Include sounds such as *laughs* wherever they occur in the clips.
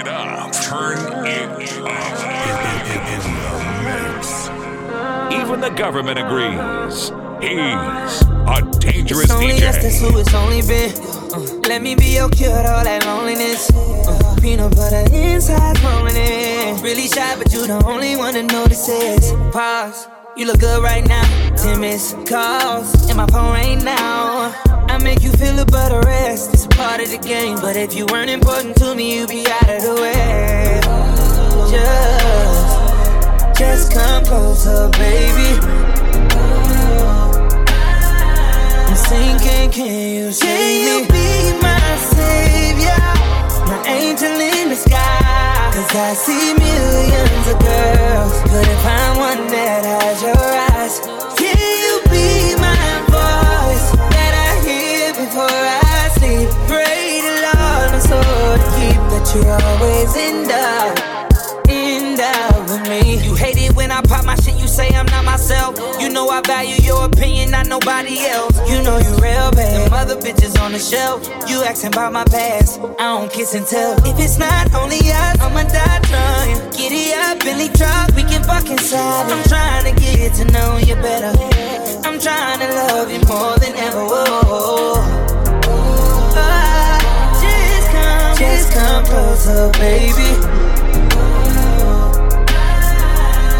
it up. Turn it up. Even the government agrees. He's a dangerous it's only DJ. us, that's who it's only been. Uh, let me be your cure all that loneliness. Uh, peanut butter inside rolling in. Really shy, but you the only one to notice this. Pause. You look good right now. Ten missed calls, and my phone ain't now. I make you feel but the rest is a part of the game. But if you weren't important to me, you'd be out of the way. Just, just come closer, baby. I'm sinking, can you see Can you be my savior? My angel in the sky. Cause I see millions of girls. Couldn't find one that has your eyes. You're always in doubt. In doubt with me. You hate it when I pop my shit, you say I'm not myself. You know I value your opinion, not nobody else. You know you real bad. Them other bitches on the shelf. You asking about my past. I don't kiss and tell. If it's not only us, I'ma die trying. Giddy up, Billy truck, we can fuck inside. I'm trying to get to know you better. I'm trying to love you more than ever. Whoa. Just come closer, baby.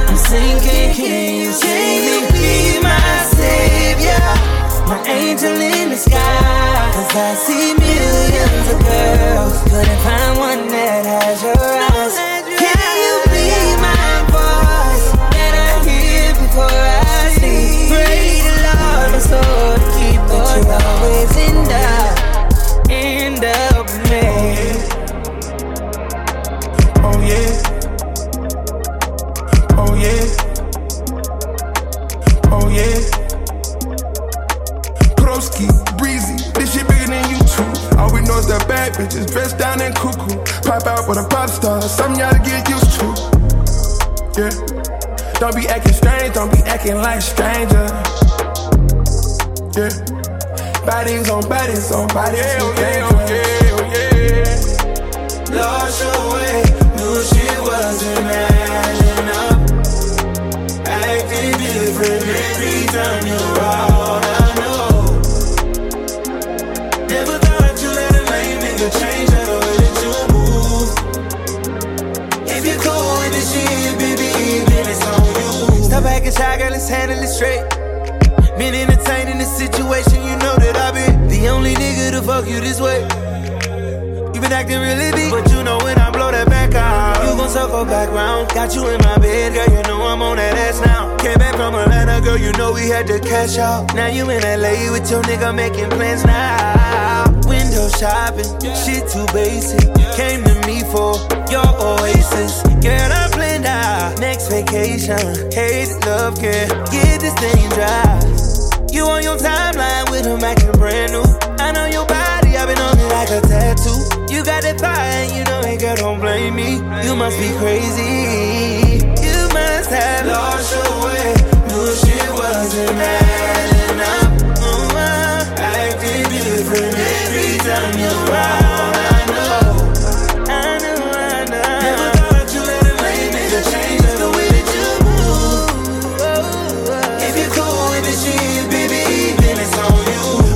I'm sinking, can you see me? Be my savior, my angel in the sky. Cause I see millions of girls, couldn't find one that has your eyes. Acting like stranger. Now you in LA with your nigga making plans now. Window shopping, shit too basic. Came to me for your oasis. Girl, I'm planned out. Next vacation, hate love, girl. Get this thing dry. You on your timeline with him acting brand new. I know your body, I've been on it like a tattoo. You got that fire, and you know it, girl, don't blame me. You must be crazy. You must have Lost your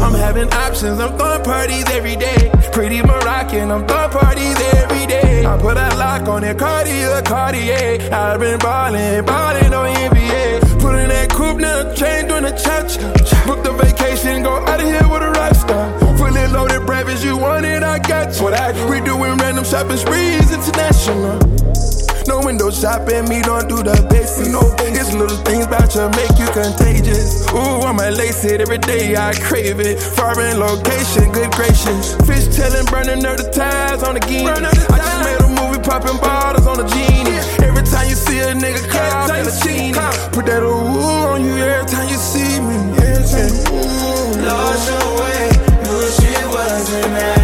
I'm having options, I'm throwing parties every day. Pretty Moroccan, I'm throwing parties every day. I put a lock on it, Cartier, Cartier. I've been ballin', ballin' shopping sprees, international. No window shopping, me don't do the basics. No, it's little things about you make you contagious. Ooh, I'm a lace it every day, I crave it. Foreign location, good gracious. Fish telling, burning up the ties on the game. I just made a movie popping bottles on the genie. Every time you see a nigga cop in a chini. Put that ooh on you every time you see me. Every time, ooh. Lost your way, knew shit wasn't adding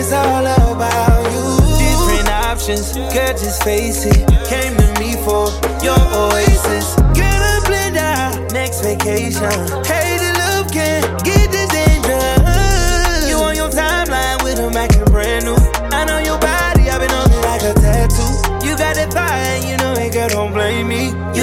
it's all about you. Different options, girl, just face it. Came to me for your oasis. Get a blend out, next vacation. Hey, the love can get this dangerous. You on your timeline with a Mac and brand new. I know your body, I've been on it like a tattoo. You got that fire, you know it, girl, don't blame me. You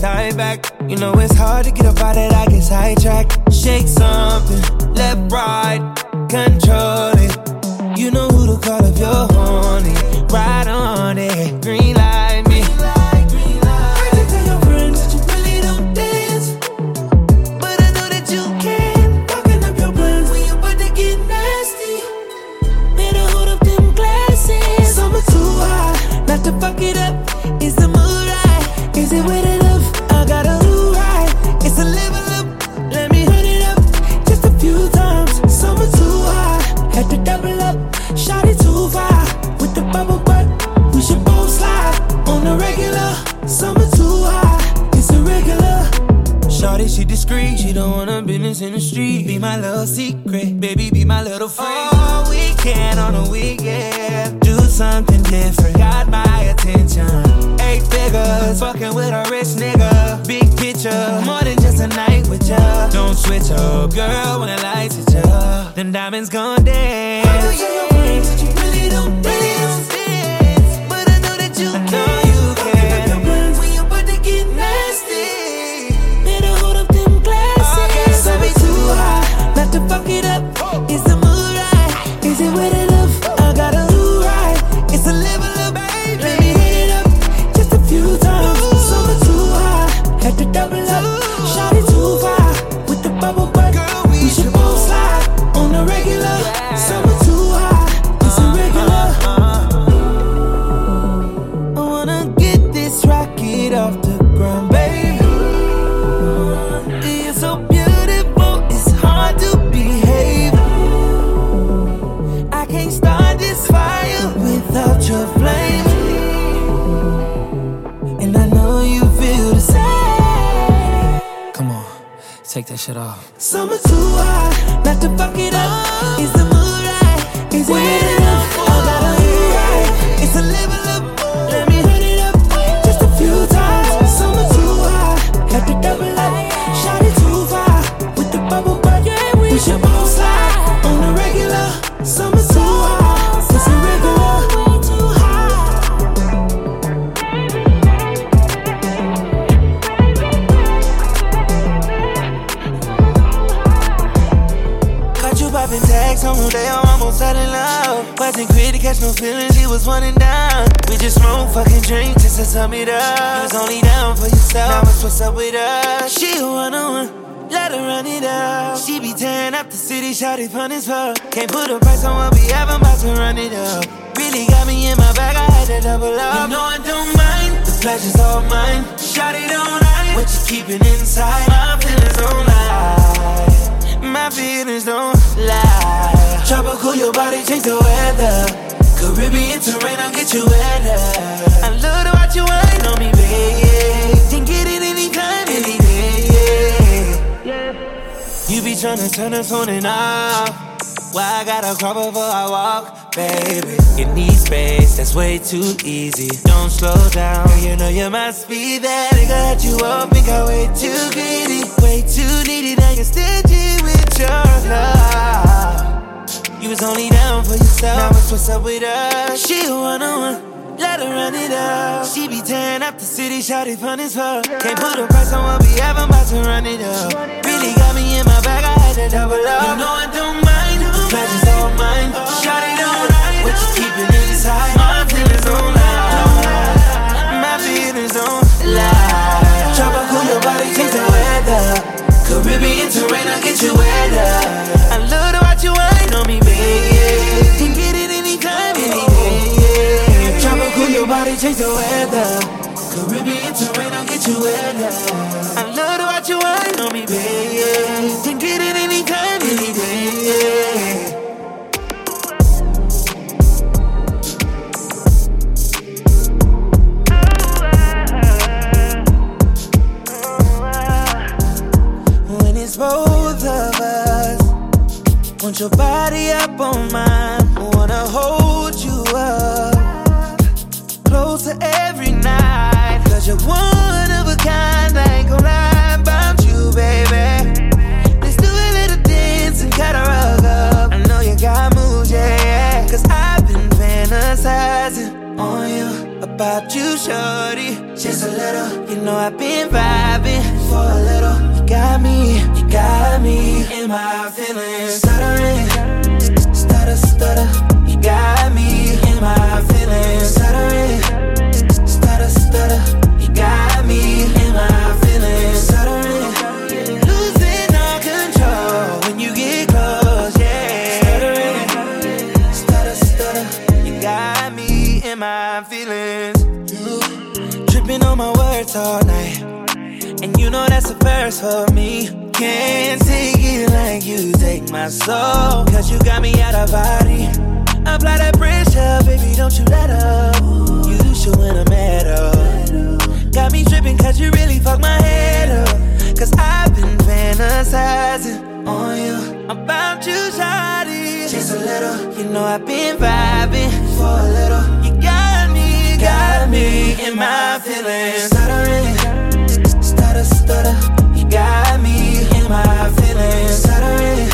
back. You know it's hard to get up out of that, I get sidetracked. Shake something, left, right, control it. You know who to call if you're demons in the street. Be my little secret, baby, be my little friend. All weekend on a weekend, do something different. Got my attention. Eight figures, fucking with a rich nigga. Big picture, more than just a night with ya. Don't switch up, girl, when the lights hit ya. Them diamonds gone dead. shit off. Summer too hot, not to fuck it up. how these punters up. Can't put a price on what we have, I'm about to run it up. Really got me in my bag, I had to double up. You know I don't mind, the pleasure's all mine. Shot it all night, what you keeping inside? My feelings don't lie, my feelings don't lie. Tropical, your body change the weather. Caribbean terrain, I'll get you wetter. I love to watch you wine on me, baby. Can't get it You be tryna turn us on and off. Why I gotta crawl before I walk, baby? You need space, that's way too easy. Don't slow down, you know you must speed. that nigga got you up. Think I way too greedy, way too needy. Now you're stingy with your love. You was only down for yourself. Now it's what's up with us. She a one on one. Let her run it up. She be tearing up the city, shawty fun as fuck. Can't put a price on what we have, I'm about to run it up. Really got me in my bag, I had to double up. You know I don't mind, the pleasure's all mine. Oh. Shawty don't like what you keeping inside. My feelings don't lie. My feelings don't lie. Cool your body, change the weather. Caribbean terrain, I'll get you wetter. I love to watch you wine on me, baby. Change the weather. Caribbean terrain, I'll get you wetter. I love to watch you wine on me, baby. Can get it anytime, any day. when it's both of us. Want your body up on mine, wanna hold you up closer every night. Cause you're one of a kind, I ain't gonna lie about you, baby. Let's do a little dance and cut a rug up. I know you got moves, yeah, yeah. Cause I've been fantasizing on you about you, shorty. Just a little, you know I've been vibing my soul. Cause you got me out of body. Apply that pressure, baby, don't you let up. You should win a medal. Got me tripping cause you really fucked my head up. Cause I've been fantasizing on you. About you, shawty. Just a little, you know I've been vibing for a little. You got me, got me in my feelings. Stuttering, stutter, stutter. You got me in my feelings. Stuttering,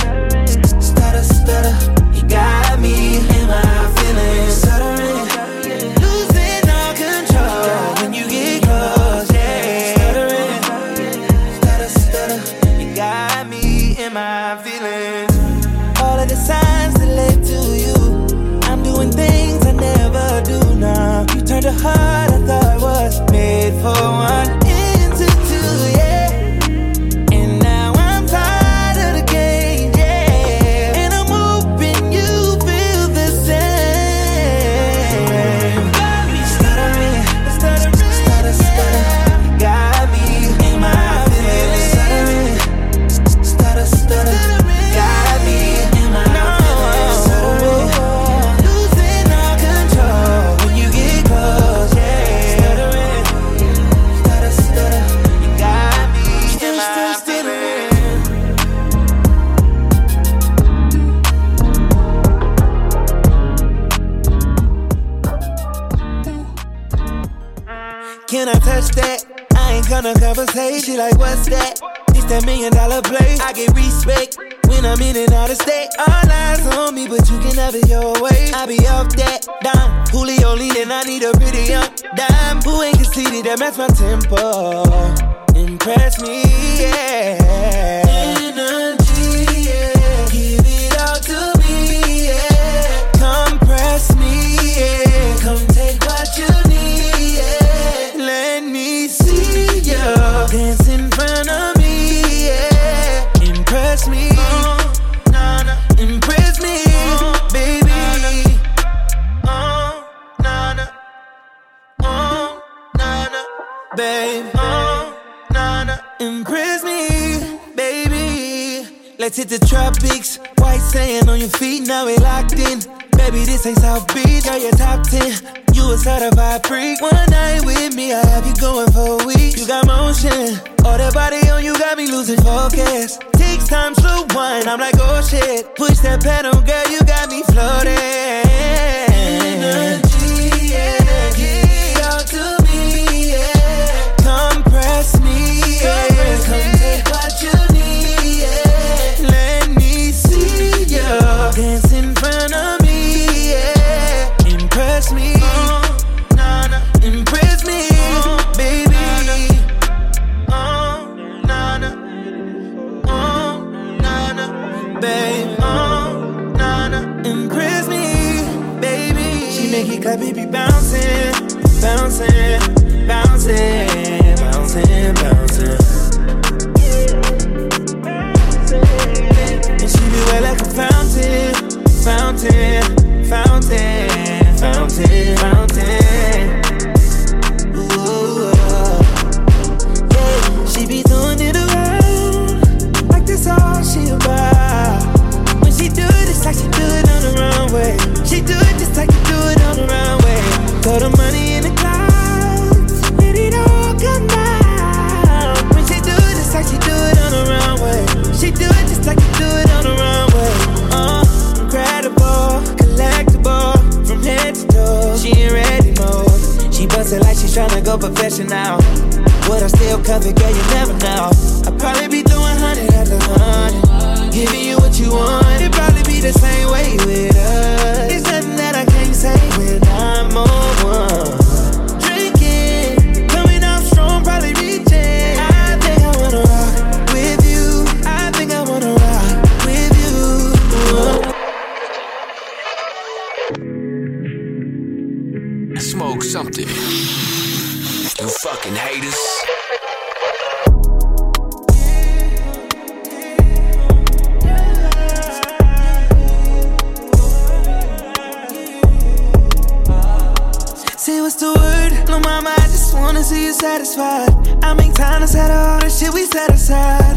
little mama, I just wanna see you satisfied. I make time to settle all the shit we set aside.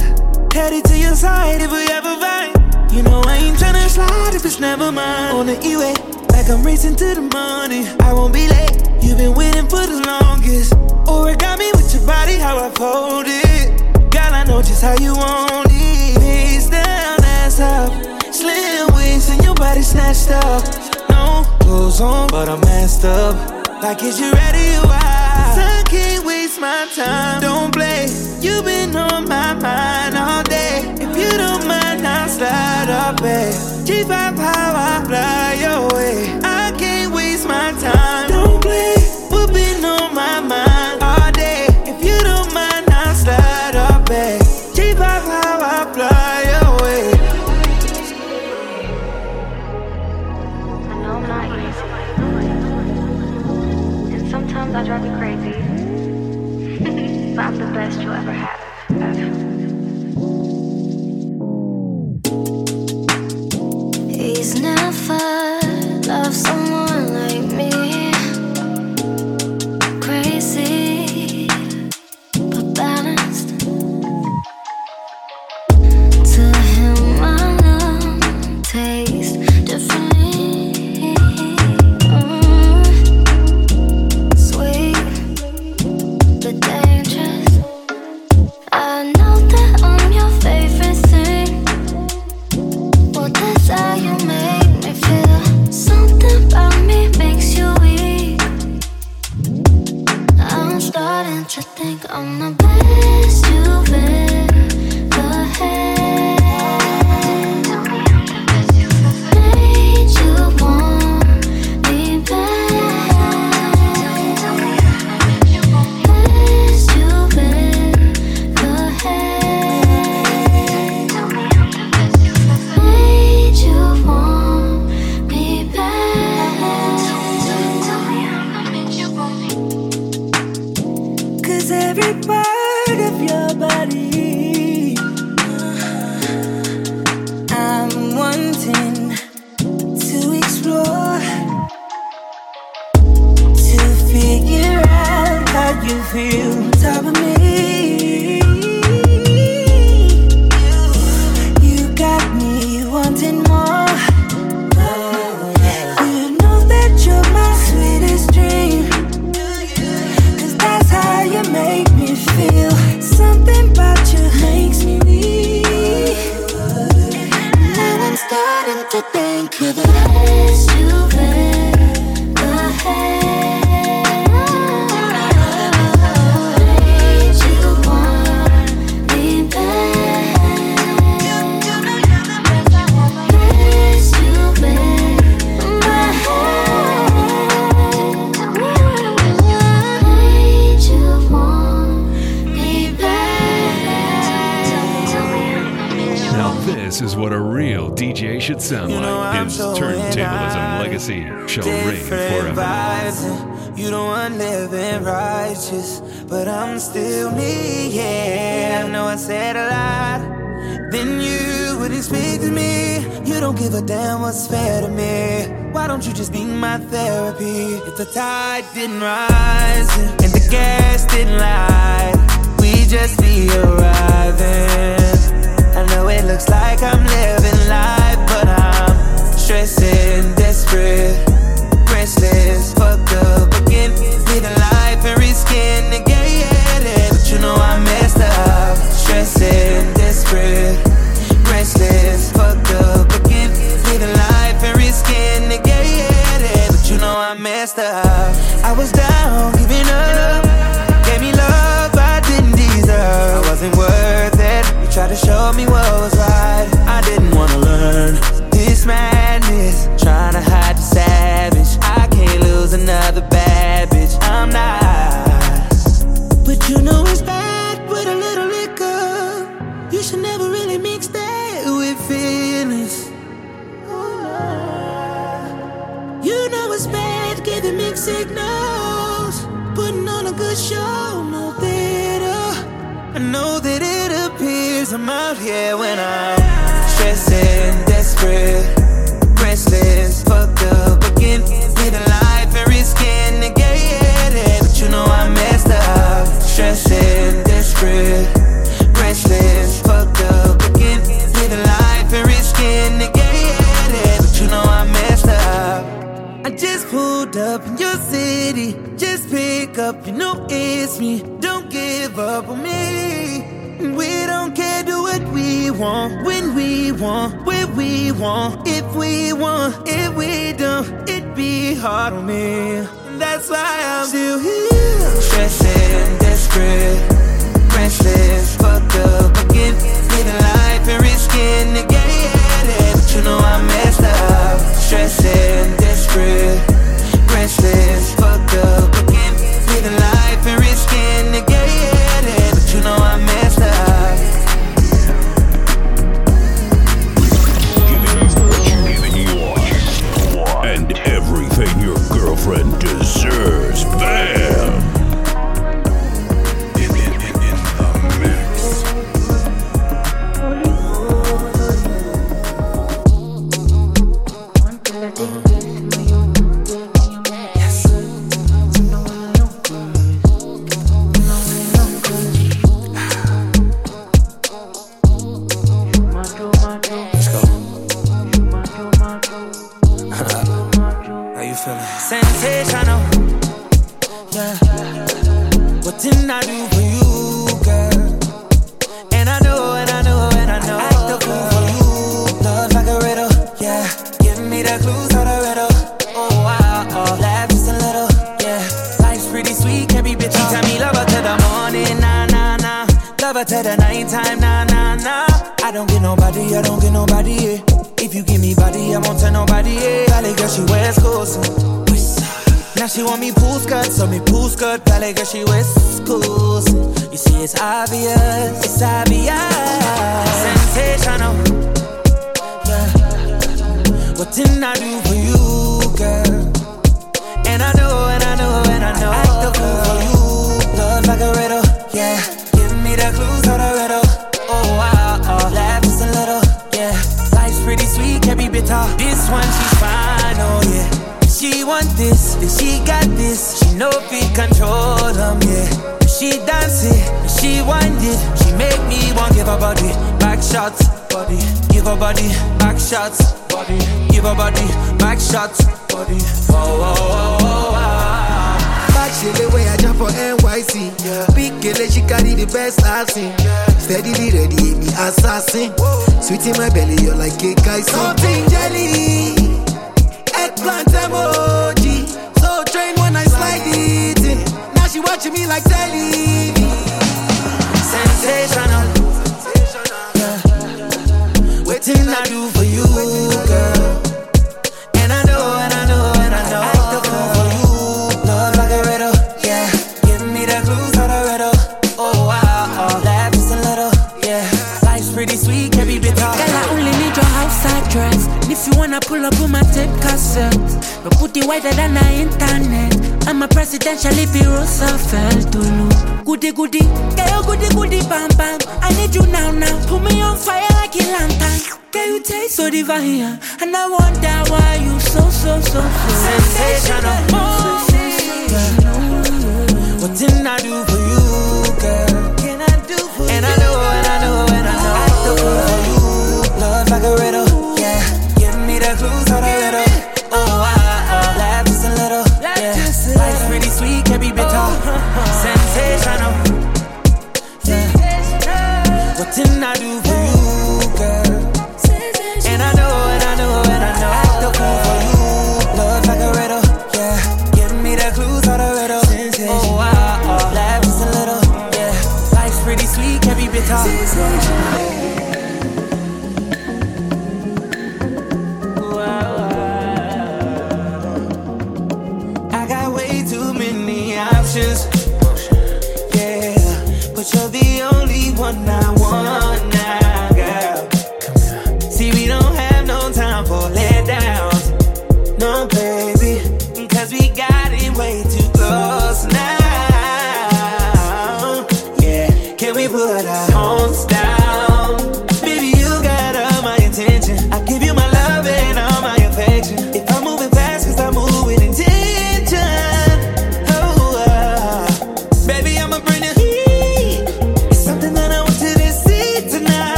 Headed to your side if we ever fight. You know I ain't tryna slide if it's never mine. On the E-way, like I'm racing to the money. I won't be late. You've been waiting for the longest. Or it got me with your body, how I fold it. Girl, I know just how you want it. Face down, ass up. Slim waist and your body snatched up. No clothes on, but I'm messed up. Like, is you ready or what? I can't waste my time. Don't play. You've been on my mind all day. If you don't mind, I'll slide up, babe. G5 power, fly your way. I I drive you crazy? *laughs* but I'm the best you'll ever have. He's never. think I'm a didn't rise and the gas didn't light, we just be arriving. I know it looks like I'm living life, but I'm stressing, desperate, restless, fucked up again. Living life and risking to get it. But you know I messed up, stressing, desperate, restless, fucked up again. Living life and risking to get it. But you know I messed up. You tried to show me what was right. I didn't wanna learn here when I'm stressing, desperate, restless, fucked up again. Living life and risking to get it. But you know I messed up. Stressing, desperate, restless, fucked up again. Living life and risking to get it. But you know I messed up. I just pulled up in your city. Just pick up, you know it's me. Don't give up on me. Want, when we want, where we want, if we want, if we don't, it'd be hard on me. That's why I'm still here. Control them, yeah. She dance it, she wind it. She make me want give her body back shots, body. Give her body back shots, body. Give her body back shots, body. Oh, oh, oh, oh, oh. oh ah. Bad shit the way I jump for NYC. Big girl, she carry the best I've seen. Steadily ready, me assassin. Sweet in my belly, you're like cake I Something jelly, eggplant emoji. So train when I slide it she watching me like telly. sensational. Yeah. What didn't I do for you, girl? Wanna pull up on my tape cassette. My booty wider than the internet. I'm a presidential be Roosevelt to lose. Goody goody, girl, goody goody, bam bam. I need you now now. Put me on fire like a lantern. Girl, you taste so divine, and I wonder why you so so so, so sensational. sensational. What did I do for you?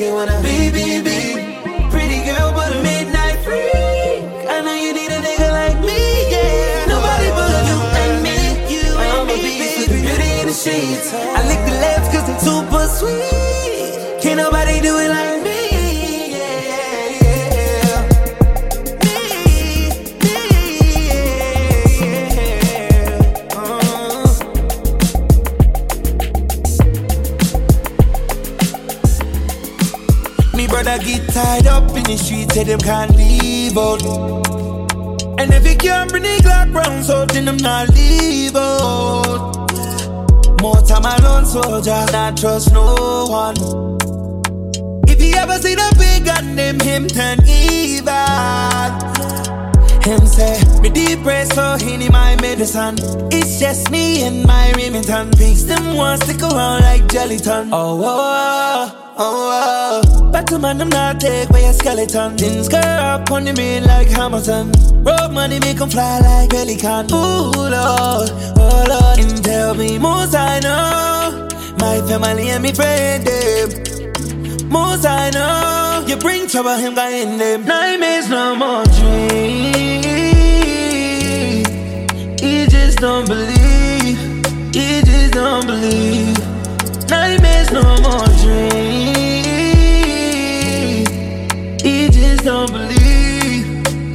It when I be, be, be. Pretty girl, but a midnight freak. I know you need a nigga like me, yeah. Nobody but you and me. You I'm a beast with the beauty in the sheets. I lick the lips 'cause they're super sweet. Can't nobody do it like them can't leave out. And if you can't bring the Glock round, so then them not leave out. More time alone, soldier, not trust no one. If you ever see the big gun, them him turn evil. Him say, me depressed, so he need my medicine. It's just me and my Remington piece. Them want stick around like Jellyton. Oh, oh, oh, oh, oh. Battle man, them not take by a skeleton. Things girl up on the main like Hamilton. Road money make make 'em fly like pelican. Ooh, Lord, oh, Lord. And tell me, most I know. My family and me friend, them. Most I know, you bring trouble, him guy in them. Nightmares, no more dreams. He just don't believe. He just don't believe. Nightmares, no more dreams. Just don't believe.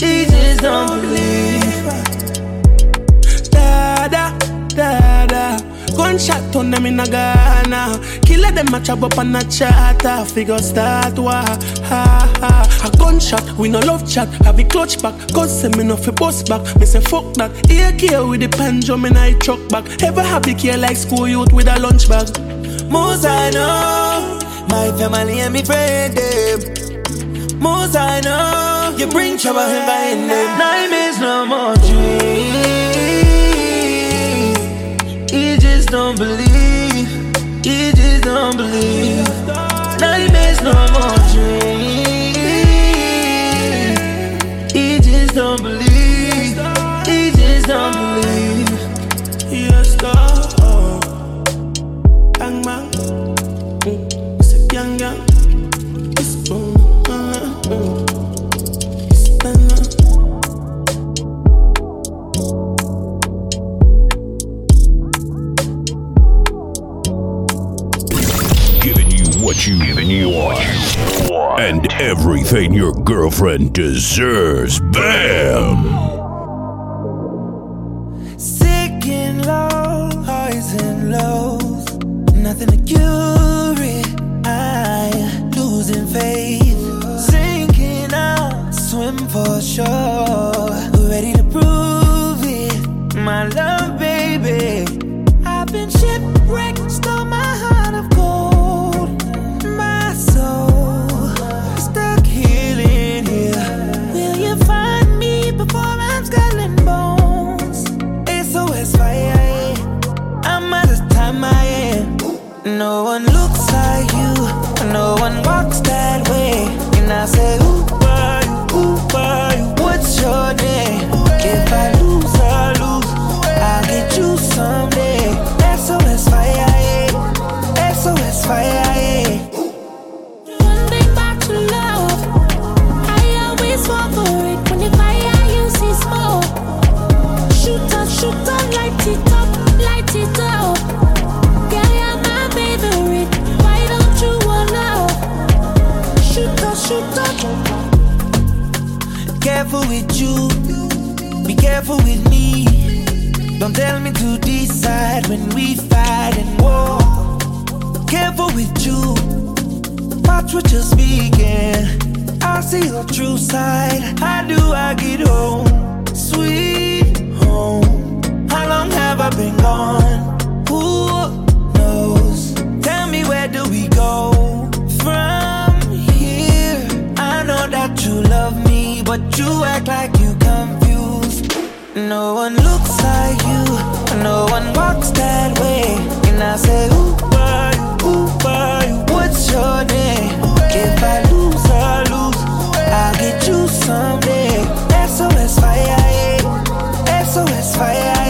He just don't believe. Da da. Gunshot on them in a Ghana. Killer them a chop up on a charter. Figure start war. Ha ha. A gunshot, we no love chat. Have a clutch back. Cause say me no fi bust back. Me say fuck that. AK with the pendulum in I truck back. Ever have the care like school youth with a lunch bag. Most I know, my family and me friend them. Most I know, you bring trouble him by in them. Nightmares, no more dreams. He just don't believe. He just don't believe. Nightmares no more everything your girlfriend deserves. Bam! Sick and low, highs and lows. Nothing to cure it. I losing faith. Sinking out, swim for sure. Ready to prove it. My love, way. And with you, be careful with me. Don't tell me to decide when we fight and war. Careful with you, watch what you're speaking. I see your true side. How do I get home? Sweet home. How long have I been gone? Who knows? Tell me where do we go from here? I know that you love me, but you act like you confused. No one looks like you, no one walks that way. And I say, Who why you, ooh, why you? What's your name? If I lose, I lose. I'll get you someday. SOS fire, yeah. SOS fire,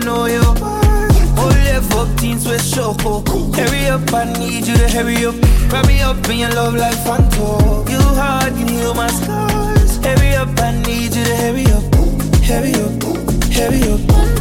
don't know you. Left up teens with choco. Hurry up, I need you to hurry up. Wrap me up in your love like Fanto. You hard can heal my scars. Hurry up, I need you to hurry up. Hurry up, hurry up.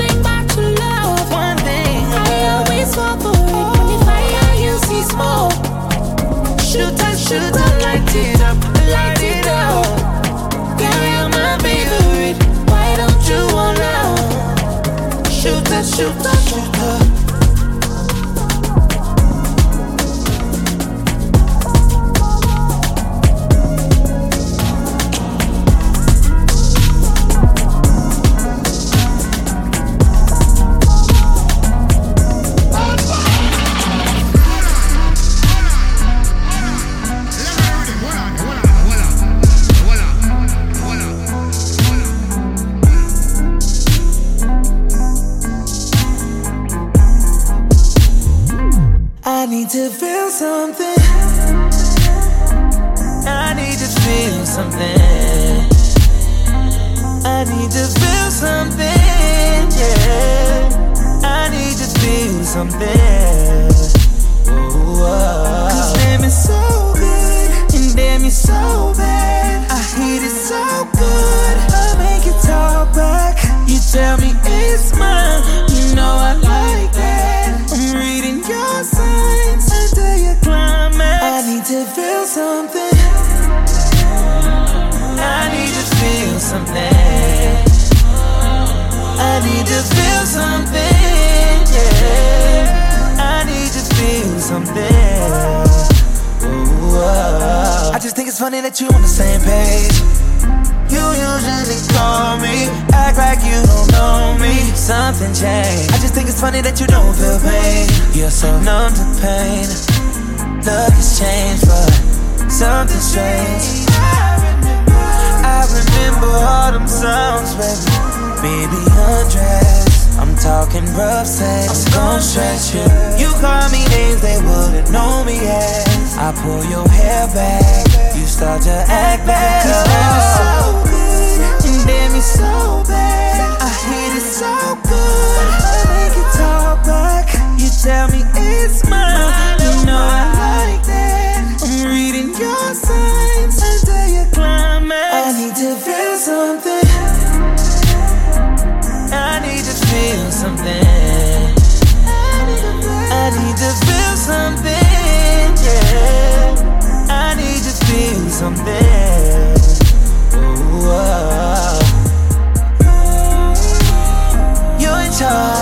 pull your hair back, you start to act better. something. Ooh, oh. You're in charge.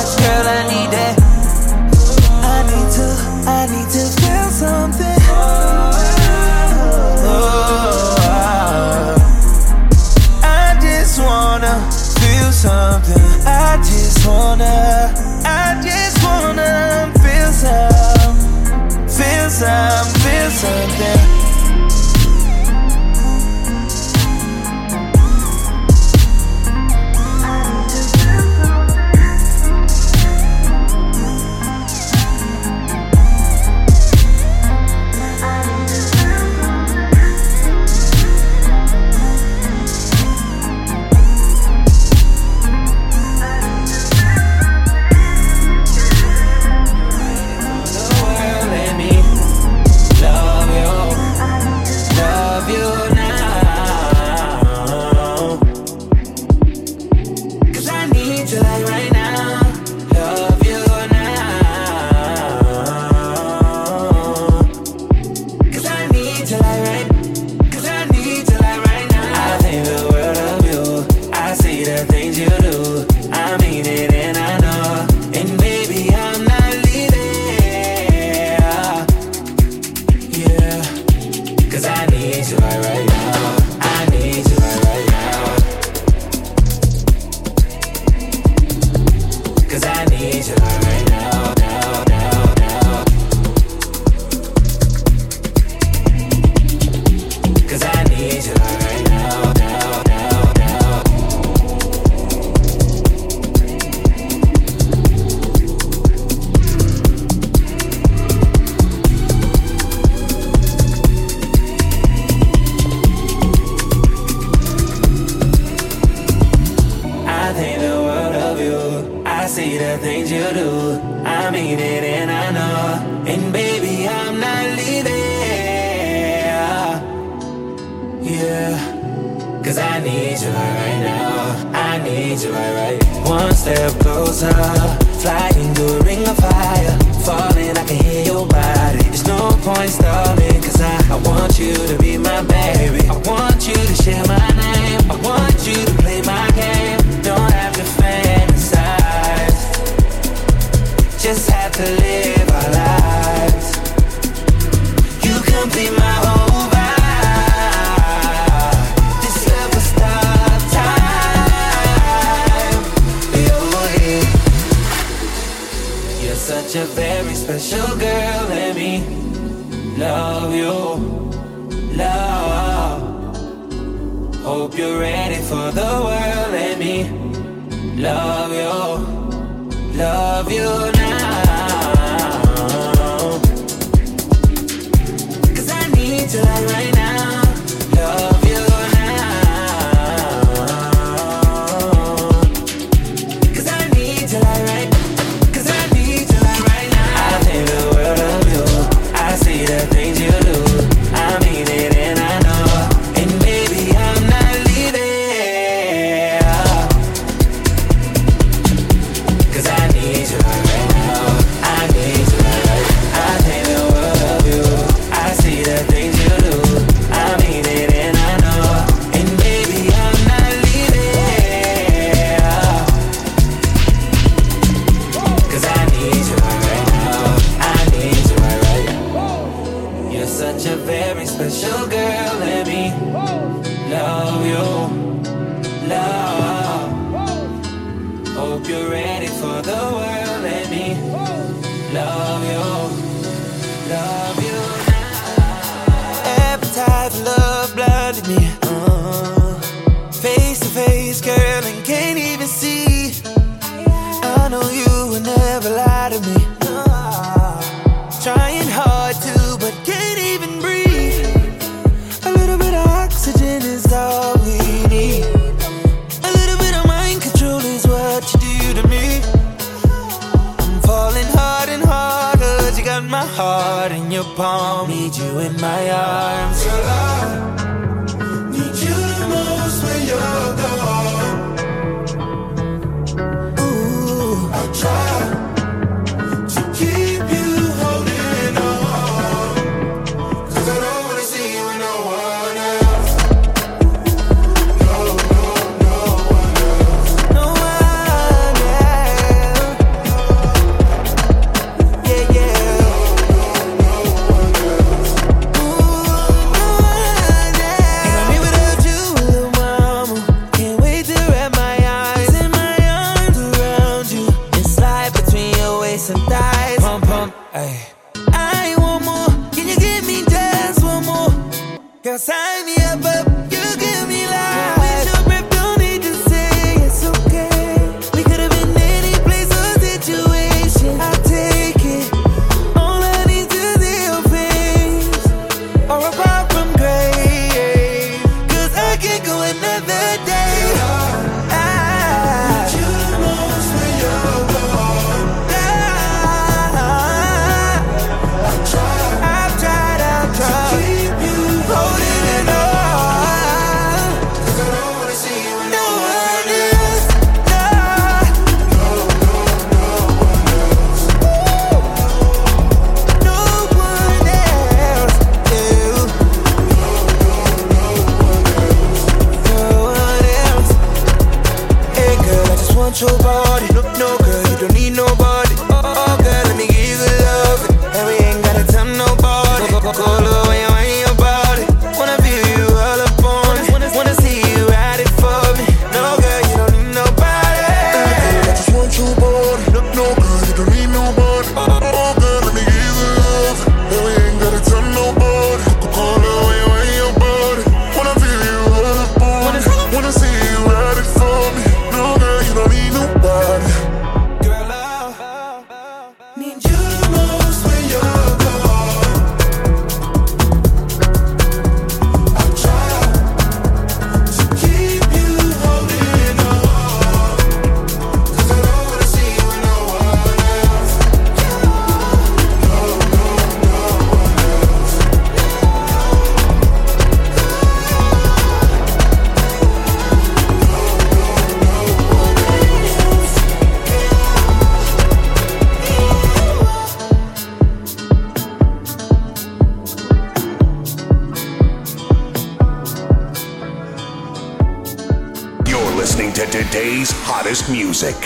Hope you're ready for the world and me. Love you, love you.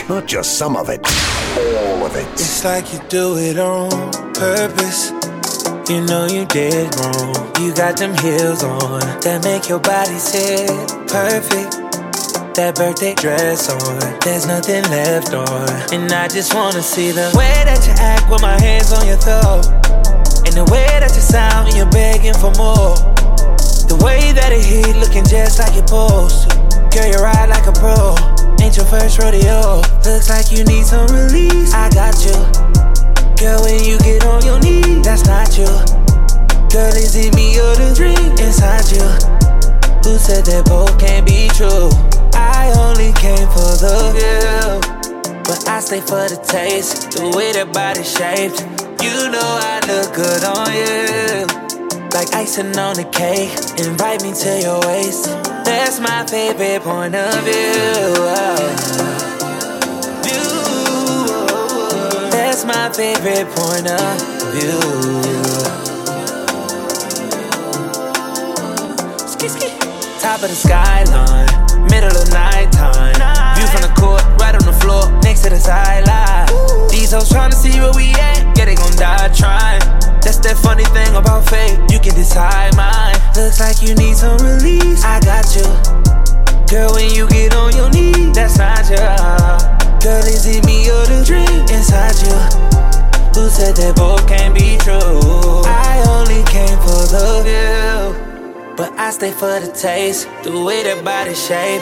Not just some of it, all of it. It's like you do it on purpose. You know you did wrong. You got them heels on that make your body sit perfect. That birthday dress on, there's nothing left on. And I just wanna see the way that you act with my hands on your throat. And the way that you sound when you're begging for more. The way that it hit looking just like you're supposed to. Girl, you ride like a pro. Ain't your first rodeo. Looks like you need some release. I got you. Girl, when you get on your knees, that's not you. Girl, is it me or the dream inside you? Who said that both can't be true? I only came for the view. But I stay for the taste, the way that body shaped. You know I look good on you. Like icing on the cake, invite me to your waist. That's my favorite point of view. View. That's my favorite point of view. Top of the skyline, middle of nighttime. View from the court, right on the floor, next to the sideline. These hoes tryna see where we at, yeah, they gon' die trying. That's that funny thing about fate. You can decide mine. Looks like you need some release. I got you. Girl, when you get on your knees, that's not you. Girl, is it me or the dream inside you? Who said that both can't be true? I only came for the view, but I stay for the taste. The way that body shape,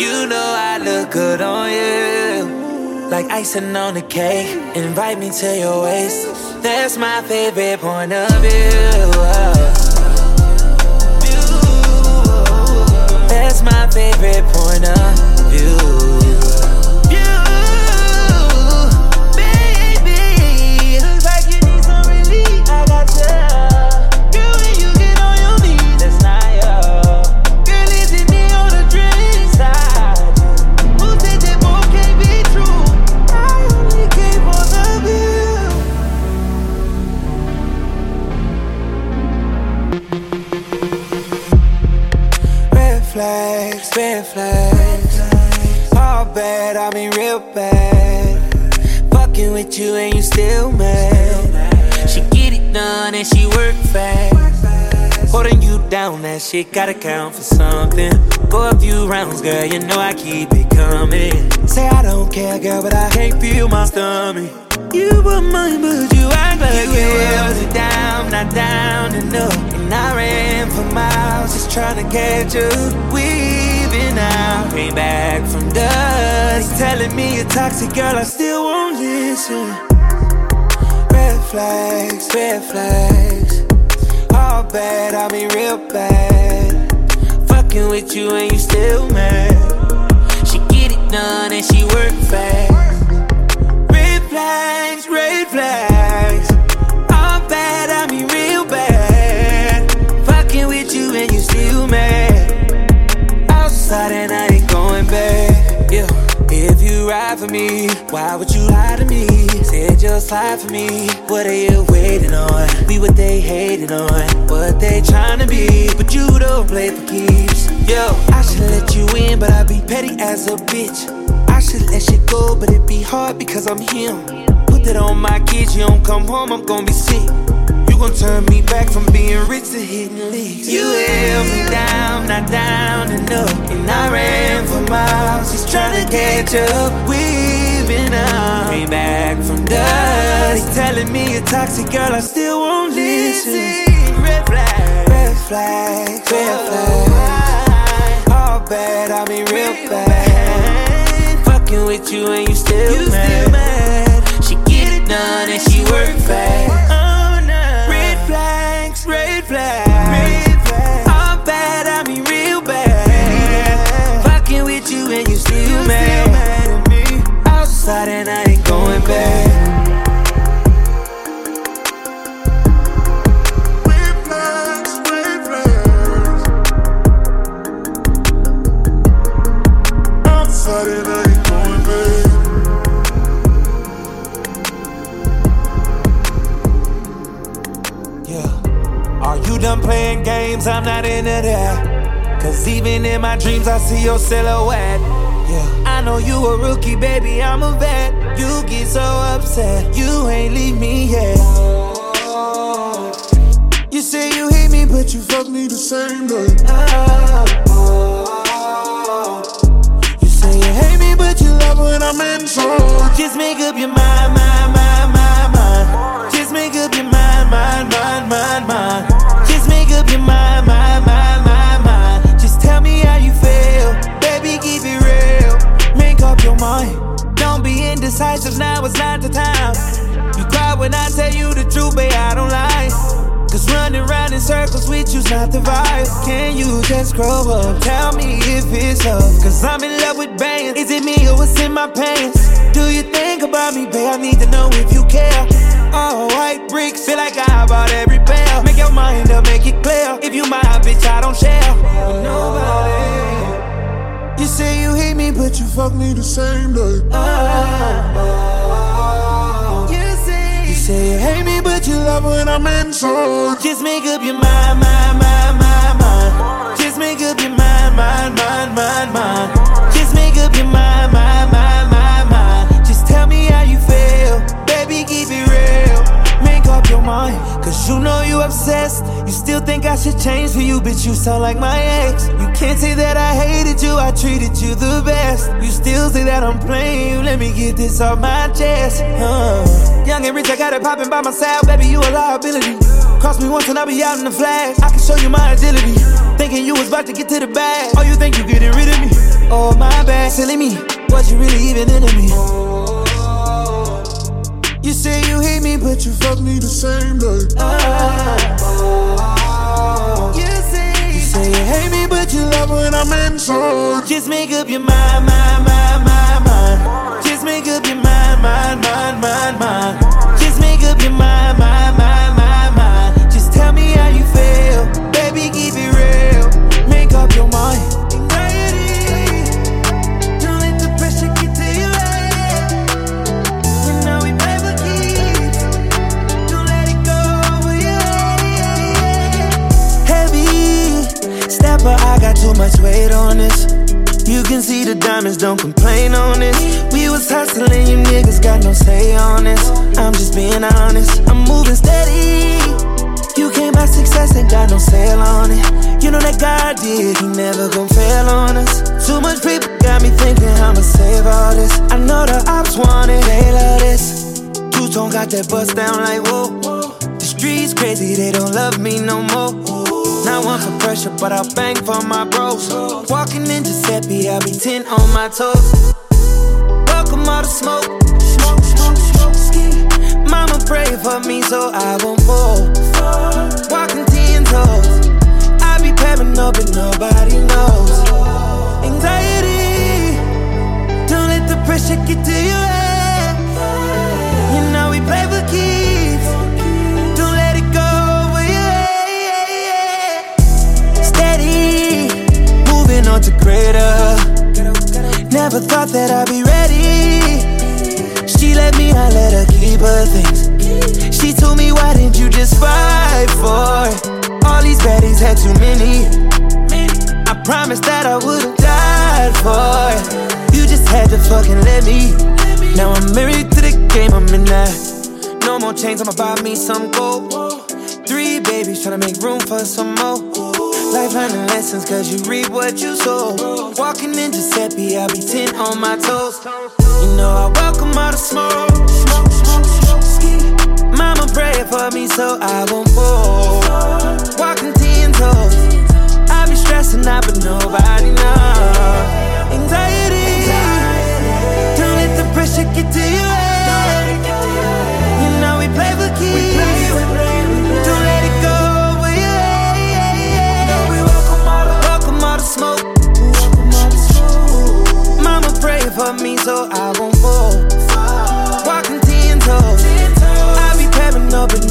you know I look good on you. Like icing on the cake, invite me to your waist. That's my favorite point of view. Favorite point with you and you still mad. She get it done and she work fast. Holding you down, that shit gotta count for something. Go a few rounds, girl, you know I keep it coming. Say I don't care, girl, but I can't feel my stomach. You were mine, but you act like you held it down, not down enough. And I ran for miles, just trying to catch you. Weaving out, came back from dust. Telling me you're toxic, girl, I still won't listen. Red flags, red flags. All bad, I mean real bad. Fucking with you and you still mad. She get it done and she work fast. Red flags, red flags. All bad, I mean real bad. Fucking with you and you still mad. Outside and I ain't going back. You ride for me, why would you lie to me? Said you'll slide for me. What are you waiting on? Be what they hating on. What they trying to be. But you don't play for keeps. Yo, I should let you in, but I be petty as a bitch. I should let shit go, but it be hard because I'm him. Put that on my kids, you don't come home, I'm gonna be sick. You gon' turn me back from being rich to hitting leagues. You held me down, not down enough. And I ran for miles, just trying to catch up. We've been out, came back from dust. They telling me you're toxic, girl, I still won't listen. Red flag, red flag, red flag. All bad, I mean real bad. Fucking with you and you still mad. She get it done and she work fast. Uh-uh. Red flags, done playing games? I'm not into that. Cause even in my dreams, I see your silhouette. Yeah. I know you a rookie, baby, I'm a vet. You get so upset, you ain't leave me yet. You say you hate me, but you fuck me the same night. You say you hate me, but you love when I'm inside. Just make up your mind, mind, mind, mind, mind. Just make up your mind, mind, mind, mind, mind. Up your mind, mind, mind, mind, mind. Just tell me how you feel, baby, it real. Make up your mind. Don't be indecisive, now it's not the time. You cry when I tell you the truth, babe, I don't lie. Cause running around in circles with you's not the vibe. Can you just grow up? Tell me if it's up. Cause I'm in love with bands. Is it me or what's in my pants? Do you think about me, babe? I need to know if you care. All white bricks, feel like I bought every pair. Make your mind up, make it clear. If you my bitch, I don't share. Nobody. You say you hate me, but you fuck me the same day. Uh, uh, you say you say you hate me, but you love when I'm inside. Just make up your mind, mind, mind, mind, mind. Just make up your mind, mind, mind, mind, mind. Just make up your mind, Make up your mind, cause obsessed. You still think I should change for you, bitch. You sound like my ex. You can't say that I hated you, I treated you the best. You still say that I'm playing you, let me get this off my chest. Uh. Young and rich, I got it popping by myself, baby. You a liability. Cross me once and I'll be out in the flash. I can show you my agility. Thinking you was about to get to the bag. Oh, you think you getting rid of me? Oh, my bad, silly me. What you really even into me? But you fuck me the same day. you say you say you hate me, but you love when I'm inside. Just make up your mind, mind, mind, mind, mind. Just make up your mind, mind, mind, mind, mind. Just make up your mind, mind, mind, much weight on this. You can see the diamonds, don't complain on this. We was hustling, you niggas got no say on this. I'm just being honest, I'm moving steady. You came by success, ain't got no sale on it. You know that God did, He never gon' fail on us. Too much people got me thinking I'ma save all this. I know the ops want it, they love this. Two tone got that bust down like whoa. The streets crazy, they don't love me no more. Not one for pressure, but I'll bang for my bros. Walking in Giuseppe, I'll be 10 on my toes. Welcome all the smoke. Smoke, smoke, smoke, ski. Mama pray for me so I won't fall. Walking ten toes. I be pairing up and nobody knows. Anxiety. Don't let the pressure get to head. You know we play for keeps. On to greater. Never thought that I'd be ready. She let me, I let her keep her things. She told me, why didn't you just fight for it? All these baddies had too many. I promised that I would've died for it. You just had to fucking let me. Now I'm married to the game, I'm in that. No more chains, I'ma buy me some gold. Three babies, tryna make room for some more. Life learning lessons, cause you reap what you sow. Walking in Giuseppe, I'll be 10 on my toes. You know I welcome all the smoke. Mama pray for me so I won't fall. Walking 10 toes. I be stressing out, but nobody knows. Anxiety. Don't let the pressure get to your me so I won't fall. Walking ten toes. I be pairing up, but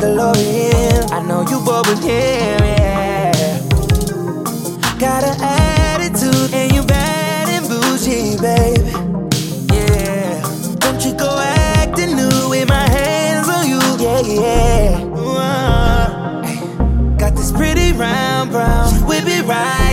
Mandalorian. I know you bored with yeah. Got an attitude and you bad and bougie, baby. Yeah. Don't you go acting new with my hands on you, yeah, yeah. Ooh, uh, got this pretty round brown, whip it right.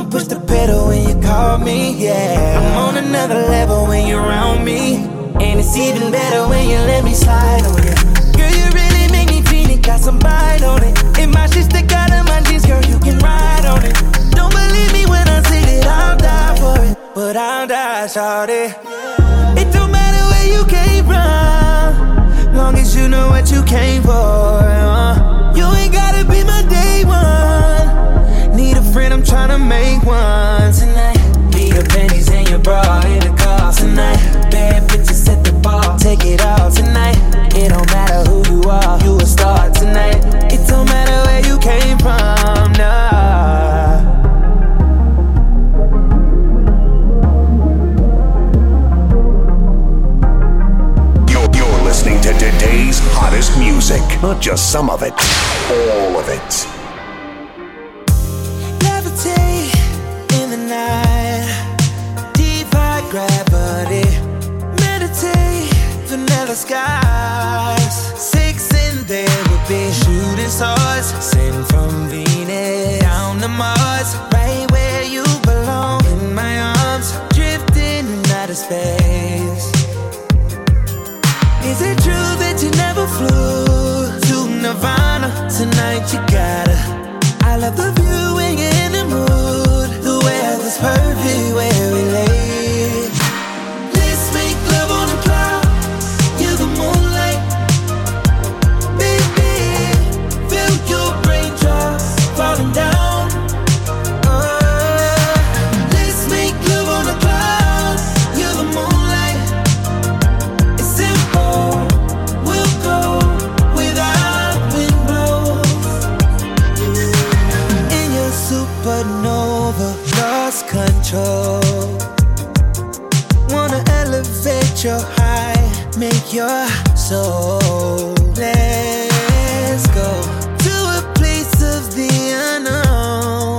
Gon' push the pedal when you call me, yeah. I'm on another level when you're around me. And it's even better when you let me slide on you. Girl, you really make me feel it, got some bite on it. And my shit stick out of my jeans, girl, you can ride on it. Don't believe me when I say that I'll die for it. But I'll die, shawty. It don't matter where you came from, long as you know what you came for. uh. You ain't gotta I'm tryna make one tonight. Leave your pennies in your bra in the car tonight. Bad bitches at the bar, take it all tonight. It don't matter who you are, you a star tonight. It don't matter where you came from, nah. You're, you're listening to today's hottest music. Not just some of it, all of it. Skies. Six and there be shooting stars. Sent from Venus down to Mars, right where you belong. In my arms, drifting in outer space. Is it true that you never flew to Nirvana? Tonight you gotta. I love the view when you're in the mood. The weather's perfect soul. Let's go to a place of the unknown.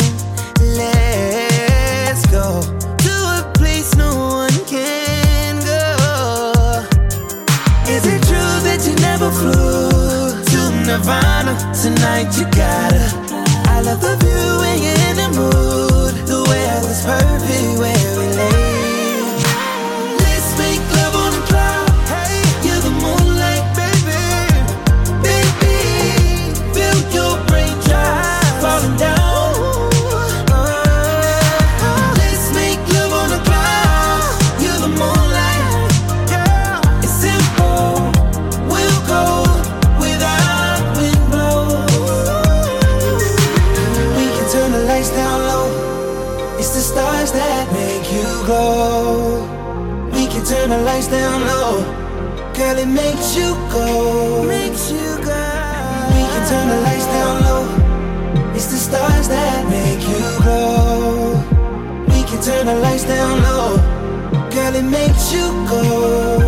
Let's go to a place no one can go. Is it true that you never flew to Nirvana? Tonight you gotta. I love the view when you're in the mood. Go. Makes you go. We can turn the lights down low. It's the stars that make you glow. We can turn the lights down low. Girl, it makes you go.